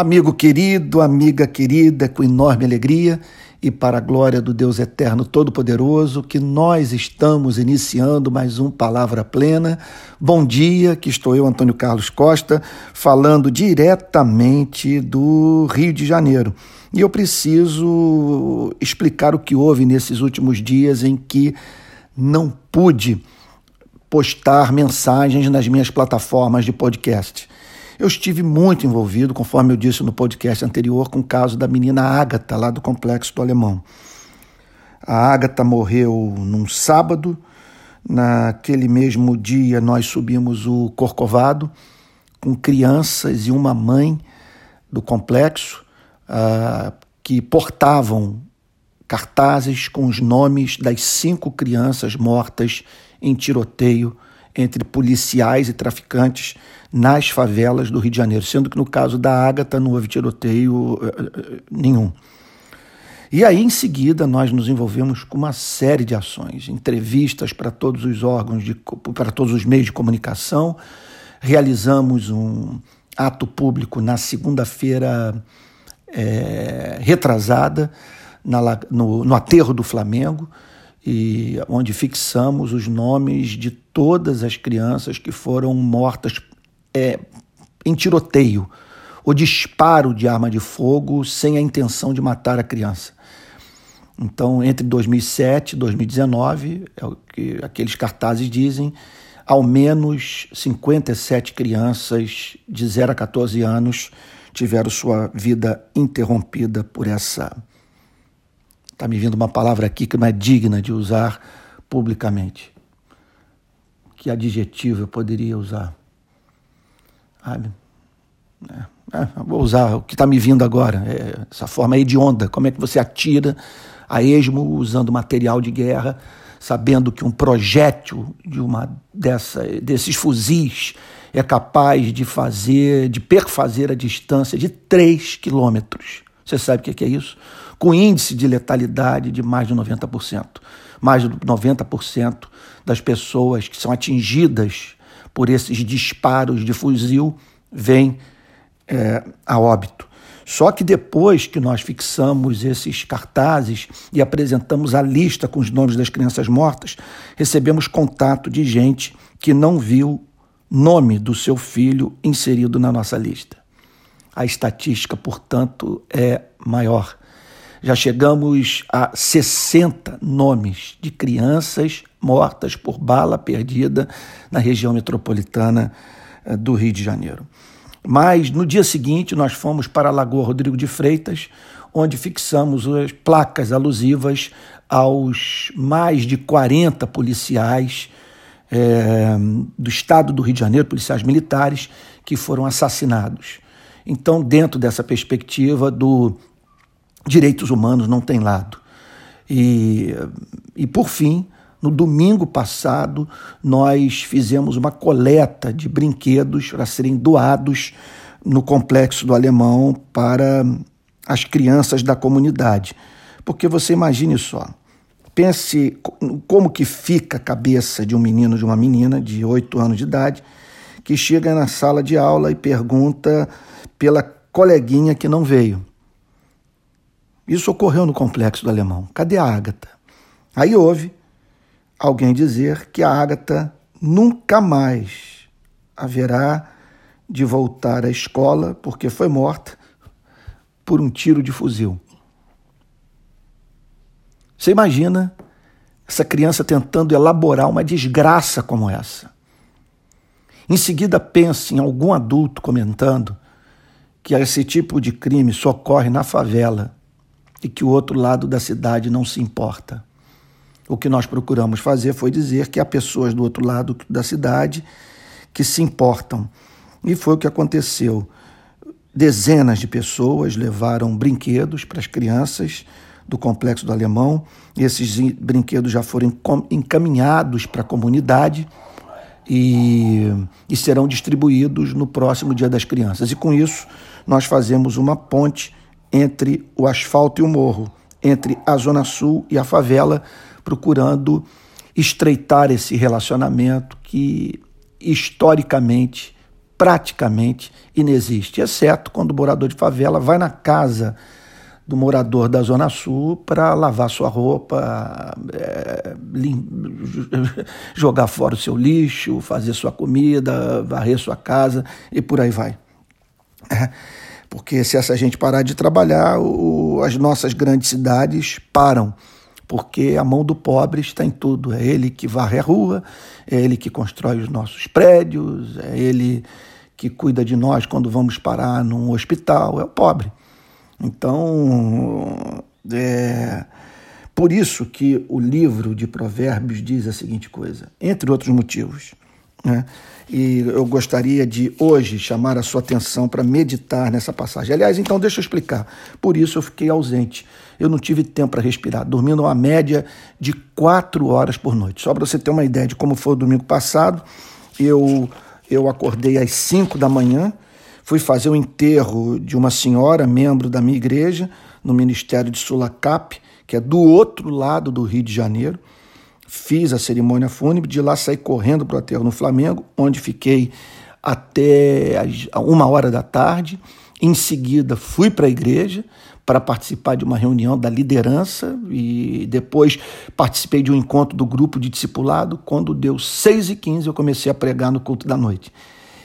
Amigo querido, amiga querida, com enorme alegria e para a glória do Deus Eterno Todo-Poderoso, que nós estamos iniciando mais um Palavra Plena. Bom dia, que estou eu, Antônio Carlos Costa, falando diretamente do Rio de Janeiro. E eu preciso explicar o que houve nesses últimos dias em que não pude postar mensagens nas minhas plataformas de podcast. Eu estive muito envolvido, conforme eu disse no podcast anterior, com o caso da menina Ágata, lá do Complexo do Alemão. A Ágata morreu num sábado. Naquele mesmo dia, nós subimos o Corcovado com crianças e uma mãe do complexo uh, que portavam cartazes com os nomes das cinco crianças mortas em tiroteio entre policiais e traficantes nas favelas do Rio de Janeiro, sendo que no caso da Ágata não houve tiroteio eh, eh, nenhum. E aí, em seguida, nós nos envolvemos com uma série de ações, entrevistas para todos os órgãos, de, para todos os meios de comunicação, realizamos um ato público na segunda-feira é, retrasada, na, no, no aterro do Flamengo, e onde fixamos os nomes de todas as crianças que foram mortas é, em tiroteio ou disparo de arma de fogo sem a intenção de matar a criança. Então, entre 2007 e 2019, é o que aqueles cartazes dizem, ao menos 57 crianças de 0 a 14 anos tiveram sua vida interrompida por essa Está me vindo uma palavra aqui que não é digna de usar publicamente. Que adjetivo eu poderia usar? Sabe? É, é, vou usar o que está me vindo agora. É, essa forma hedionda. Como é que você atira a esmo usando material de guerra, sabendo que um projétil de uma dessa, desses fuzis é capaz de fazer, de perfazer a distância de 3 quilômetros. Você sabe o que é isso? Com índice de letalidade de mais de 90%. Mais de 90% das pessoas que são atingidas por esses disparos de fuzil vêm é, a óbito. Só que depois que nós fixamos esses cartazes e apresentamos a lista com os nomes das crianças mortas, recebemos contato de gente que não viu nome do seu filho inserido na nossa lista a estatística, portanto, é maior. Já chegamos a 60 nomes de crianças mortas por bala perdida na região metropolitana eh, do Rio de Janeiro. Mas no dia seguinte nós fomos para a Lagoa Rodrigo de Freitas, onde fixamos as placas alusivas aos mais de 40 policiais é, do estado do Rio de Janeiro, policiais militares, que foram assassinados. Então, dentro dessa perspectiva do direitos humanos não tem lado. E, e por fim, no domingo passado, nós fizemos uma coleta de brinquedos para serem doados no complexo do Alemão para as crianças da comunidade. Porque você imagine só, pense como que fica a cabeça de um menino, de uma menina de 8 anos de idade, que chega na sala de aula e pergunta pela coleguinha que não veio. Isso ocorreu no complexo do alemão. Cadê a Ágata? Aí houve alguém dizer que a Ágata nunca mais haverá de voltar à escola porque foi morta por um tiro de fuzil. Você imagina essa criança tentando elaborar uma desgraça como essa. Em seguida, pense em algum adulto comentando que esse tipo de crime só ocorre na favela e que o outro lado da cidade não se importa. O que nós procuramos fazer foi dizer que há pessoas do outro lado da cidade que se importam. E foi o que aconteceu. Dezenas de pessoas levaram brinquedos para as crianças do Complexo do Alemão. Esses brinquedos já foram encaminhados para a comunidade e, e serão distribuídos no próximo Dia das Crianças. E com isso, nós fazemos uma ponte entre o asfalto e o morro, entre a Zona Sul e a favela, procurando estreitar esse relacionamento que historicamente praticamente inexiste, exceto quando o morador de favela vai na casa do morador da Zona Sul para lavar sua roupa, é, jogar fora o seu lixo, fazer sua comida, varrer sua casa e por aí vai. É, porque se essa gente parar de trabalhar, o, as nossas grandes cidades param porque a mão do pobre está em tudo. É ele que varre a rua, é ele que constrói os nossos prédios, é ele que cuida de nós quando vamos parar num hospital, é o pobre. Então, é por isso que o livro de Provérbios diz a seguinte coisa, entre outros motivos. Né? E eu gostaria de hoje chamar a sua atenção para meditar nessa passagem. Aliás, então deixa eu explicar. Por isso eu fiquei ausente. Eu não tive tempo para respirar, dormindo uma média de quatro horas por noite. Só para você ter uma ideia de como foi o domingo passado, eu, eu acordei às cinco da manhã, fui fazer o enterro de uma senhora, membro da minha igreja, no Ministério de Sulacap, que é do outro lado do Rio de Janeiro fiz a cerimônia fúnebre, de lá saí correndo para o aterro no Flamengo, onde fiquei até uma hora da tarde. Em seguida, fui para a igreja para participar de uma reunião da liderança e depois participei de um encontro do grupo de discipulado. Quando deu 6 e 15 eu comecei a pregar no culto da noite.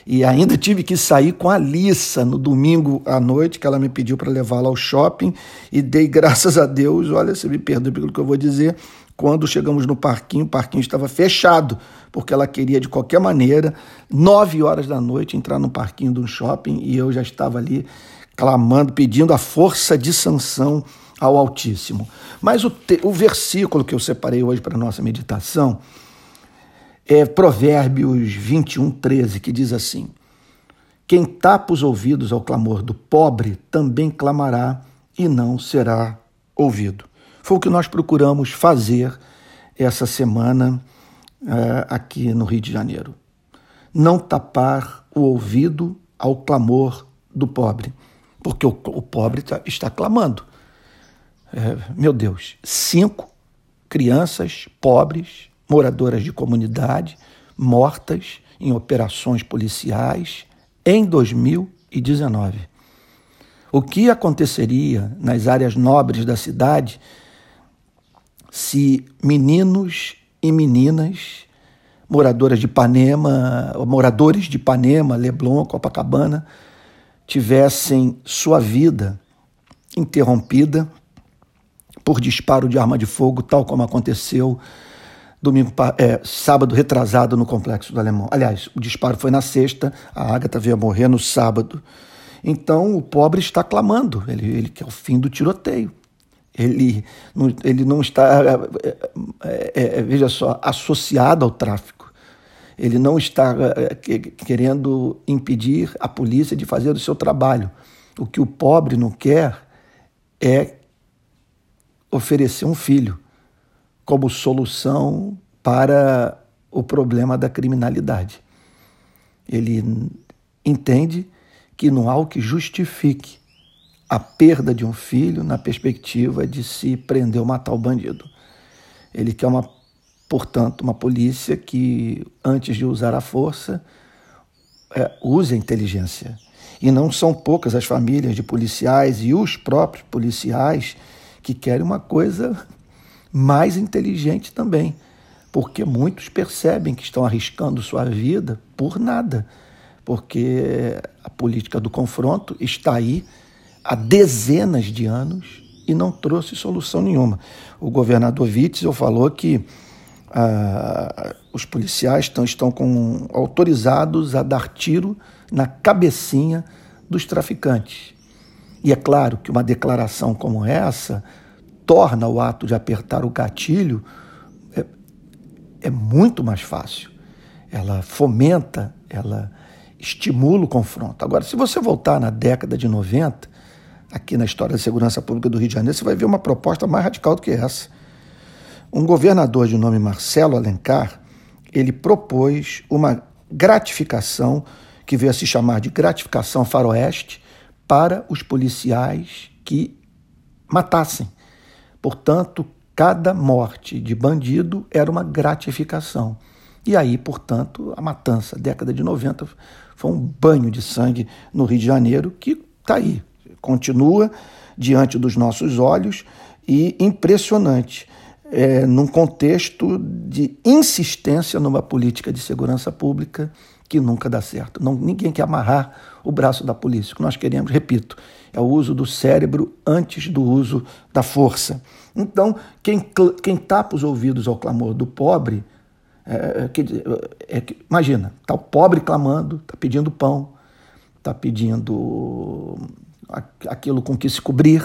E ainda tive que sair com a Lissa no domingo à noite, que ela me pediu para levá-la ao shopping, e dei graças a Deus, olha, você me perdoe pelo que eu vou dizer, quando chegamos no parquinho, o parquinho estava fechado, porque ela queria de qualquer maneira, nove horas da noite, entrar no parquinho de um shopping e eu já estava ali clamando, pedindo a força de sanção ao Altíssimo. Mas o, te, o versículo que eu separei hoje para a nossa meditação é Provérbios 21, 13, que diz assim: Quem tapa os ouvidos ao clamor do pobre também clamará e não será ouvido. Foi o que nós procuramos fazer essa semana uh, aqui no Rio de Janeiro. Não tapar o ouvido ao clamor do pobre, porque o, o pobre tá, está clamando. É, meu Deus, cinco crianças pobres, moradoras de comunidade, mortas em operações policiais em 2019. O que aconteceria nas áreas nobres da cidade se meninos e meninas, moradoras de Ipanema, moradores de Ipanema, Leblon, Copacabana, tivessem sua vida interrompida por disparo de arma de fogo, tal como aconteceu domingo, é, sábado retrasado no complexo do Alemão. Aliás, o disparo foi na sexta, a Agatha veio a morrer no sábado. Então o pobre está clamando, ele, ele quer o fim do tiroteio. Ele não, ele não está, é, é, é, veja só, associado ao tráfico. Ele não está é, querendo impedir a polícia de fazer o seu trabalho. O que o pobre não quer é oferecer um filho como solução para o problema da criminalidade. Ele entende que não há o que justifique a perda de um filho na perspectiva de se prender ou matar o bandido. Ele quer uma, portanto, uma polícia que, antes de usar a força, é, use a inteligência. E não são poucas as famílias de policiais e os próprios policiais que querem uma coisa mais inteligente também, porque muitos percebem que estão arriscando sua vida por nada, porque a política do confronto está aí há dezenas de anos e não trouxe solução nenhuma. O governador Witzel falou que ah, os policiais estão, estão com, autorizados a dar tiro na cabecinha dos traficantes. E é claro que uma declaração como essa torna o ato de apertar o gatilho é, é muito mais fácil. Ela fomenta, ela estimula o confronto. Agora, se você voltar na década de 90, aqui na história da segurança pública do Rio de Janeiro, você vai ver uma proposta mais radical do que essa. Um governador de nome Marcelo Alencar, ele propôs uma gratificação que veio a se chamar de gratificação faroeste para os policiais que matassem. Portanto, cada morte de bandido era uma gratificação. E aí, portanto, a matança, década de 90, foi um banho de sangue no Rio de Janeiro que está aí, continua diante dos nossos olhos e impressionante, é, num contexto de insistência numa política de segurança pública que nunca dá certo. Não, ninguém quer amarrar o braço da polícia. O que nós queremos, repito, é o uso do cérebro antes do uso da força. Então, quem, quem tapa os ouvidos ao clamor do pobre, é, é, é, imagina, está o pobre clamando, está pedindo pão, está pedindo aquilo com que se cobrir,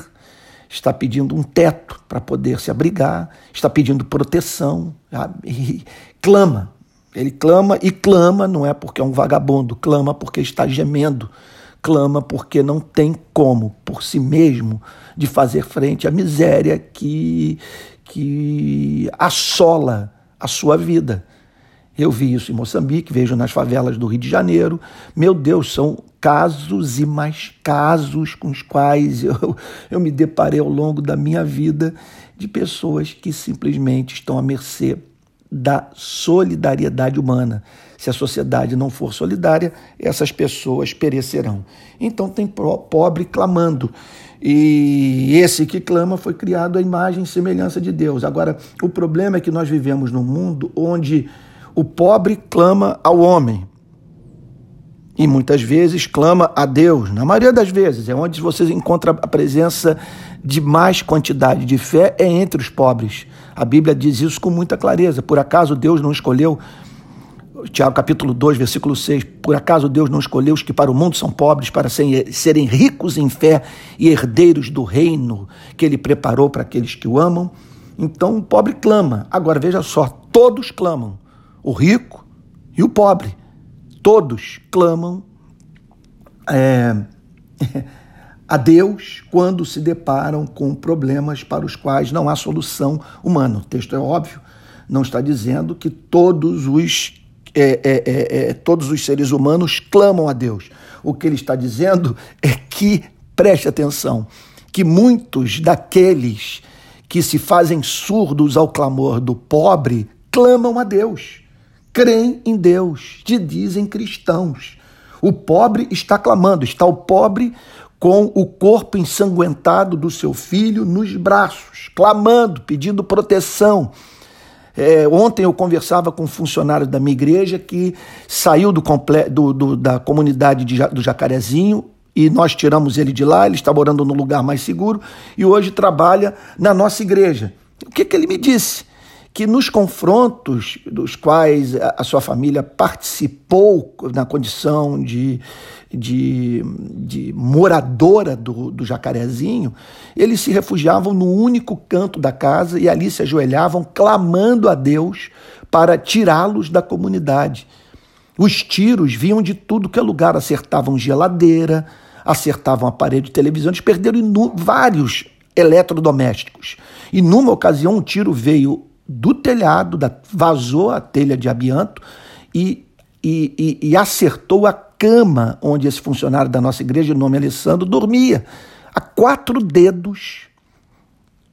está pedindo um teto para poder se abrigar, está pedindo proteção, clama. Ele clama e clama, não é porque é um vagabundo, clama porque está gemendo, clama porque não tem como, por si mesmo, de fazer frente à miséria que, que assola a sua vida. Eu vi isso em Moçambique, vejo nas favelas do Rio de Janeiro. Meu Deus, são casos e mais casos com os quais eu, eu me deparei ao longo da minha vida de pessoas que simplesmente estão à mercê da solidariedade humana. Se a sociedade não for solidária, essas pessoas perecerão. Então tem pobre clamando. E esse que clama foi criado à imagem e semelhança de Deus. Agora, o problema é que nós vivemos num mundo onde o pobre clama ao homem. E muitas vezes clama a Deus. Na maioria das vezes, é onde você encontra a presença de mais quantidade de fé é entre os pobres. A Bíblia diz isso com muita clareza. Por acaso Deus não escolheu Tiago capítulo 2, versículo 6, por acaso Deus não escolheu os que para o mundo são pobres para serem ricos em fé e herdeiros do reino que ele preparou para aqueles que o amam? Então o pobre clama. Agora veja só, todos clamam o rico e o pobre. Todos clamam é, a Deus quando se deparam com problemas para os quais não há solução humana. O texto é óbvio, não está dizendo que todos os é, é, é, é, todos os seres humanos clamam a Deus. O que ele está dizendo é que, preste atenção, que muitos daqueles que se fazem surdos ao clamor do pobre clamam a Deus creem em Deus, te dizem cristãos. O pobre está clamando, está o pobre com o corpo ensanguentado do seu filho nos braços, clamando, pedindo proteção. É, ontem eu conversava com um funcionário da minha igreja que saiu do, do, do da comunidade de, do Jacarezinho e nós tiramos ele de lá, ele está morando num lugar mais seguro e hoje trabalha na nossa igreja. O que, que ele me disse? Que nos confrontos dos quais a sua família participou na condição de, de, de moradora do, do jacarezinho, eles se refugiavam no único canto da casa e ali se ajoelhavam clamando a Deus para tirá-los da comunidade. Os tiros vinham de tudo que é lugar, acertavam geladeira, acertavam aparelho de televisão, eles perderam vários eletrodomésticos. E numa ocasião, um tiro veio do telhado, da, vazou a telha de amianto e, e, e, e acertou a cama onde esse funcionário da nossa igreja, de nome Alessandro, dormia, a quatro dedos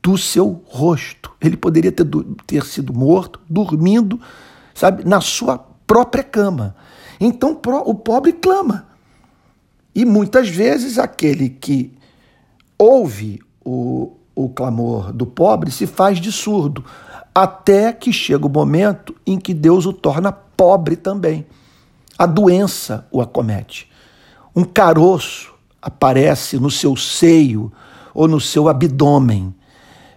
do seu rosto. Ele poderia ter, ter sido morto, dormindo, sabe, na sua própria cama. Então o pobre clama. E muitas vezes aquele que ouve o, o clamor do pobre se faz de surdo até que chega o momento em que Deus o torna pobre também. A doença o acomete. Um caroço aparece no seu seio ou no seu abdômen.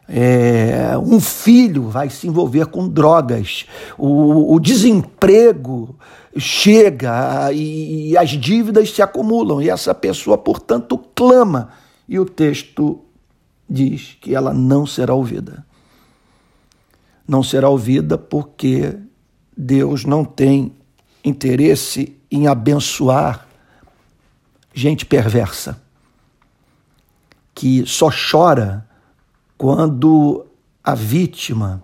É, um filho vai se envolver com drogas, o, o desemprego chega e, e, as dívidas se acumulam, e essa pessoa, portanto, clama. E o texto diz que ela não será ouvida não será ouvida porque Deus não tem interesse em abençoar gente perversa, que só chora quando a vítima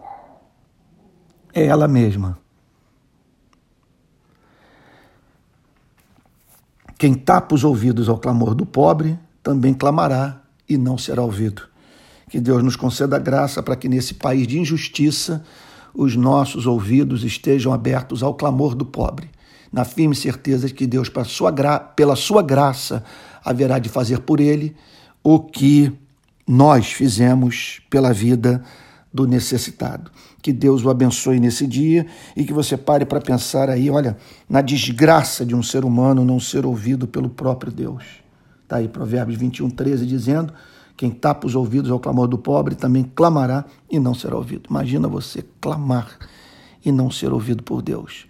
é ela mesma. Quem tapa os ouvidos ao clamor do pobre também clamará e não será ouvido. Que Deus nos conceda graça para que nesse país de injustiça os nossos ouvidos estejam abertos ao clamor do pobre, na firme certeza de que Deus, sua pela sua graça, haverá de fazer por ele o que nós fizemos pela vida do necessitado. Que Deus o abençoe nesse dia e que você pare para pensar aí, olha, na desgraça de um ser humano não ser ouvido pelo próprio Deus. Está aí Provérbios 21, 13, dizendo: Quem tapa os ouvidos ao clamor do pobre também clamará e não será ouvido. Imagina você clamar e não ser ouvido por Deus.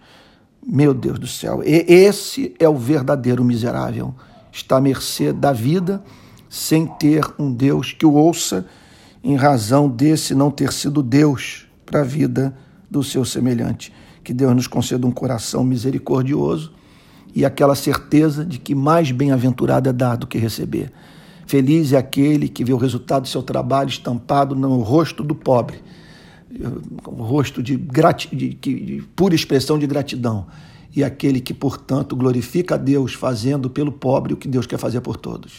Meu Deus do céu, esse é o verdadeiro miserável. Está à mercê da vida sem ter um Deus que o ouça em razão desse não ter sido Deus para a vida do seu semelhante. Que Deus nos conceda um coração misericordioso e aquela certeza de que mais bem-aventurado é dar do que receber. Feliz é aquele que vê o resultado do seu trabalho estampado no rosto do pobre, o rosto de, grati de, de pura expressão de gratidão. E aquele que, portanto, glorifica a Deus fazendo pelo pobre o que Deus quer fazer por todos.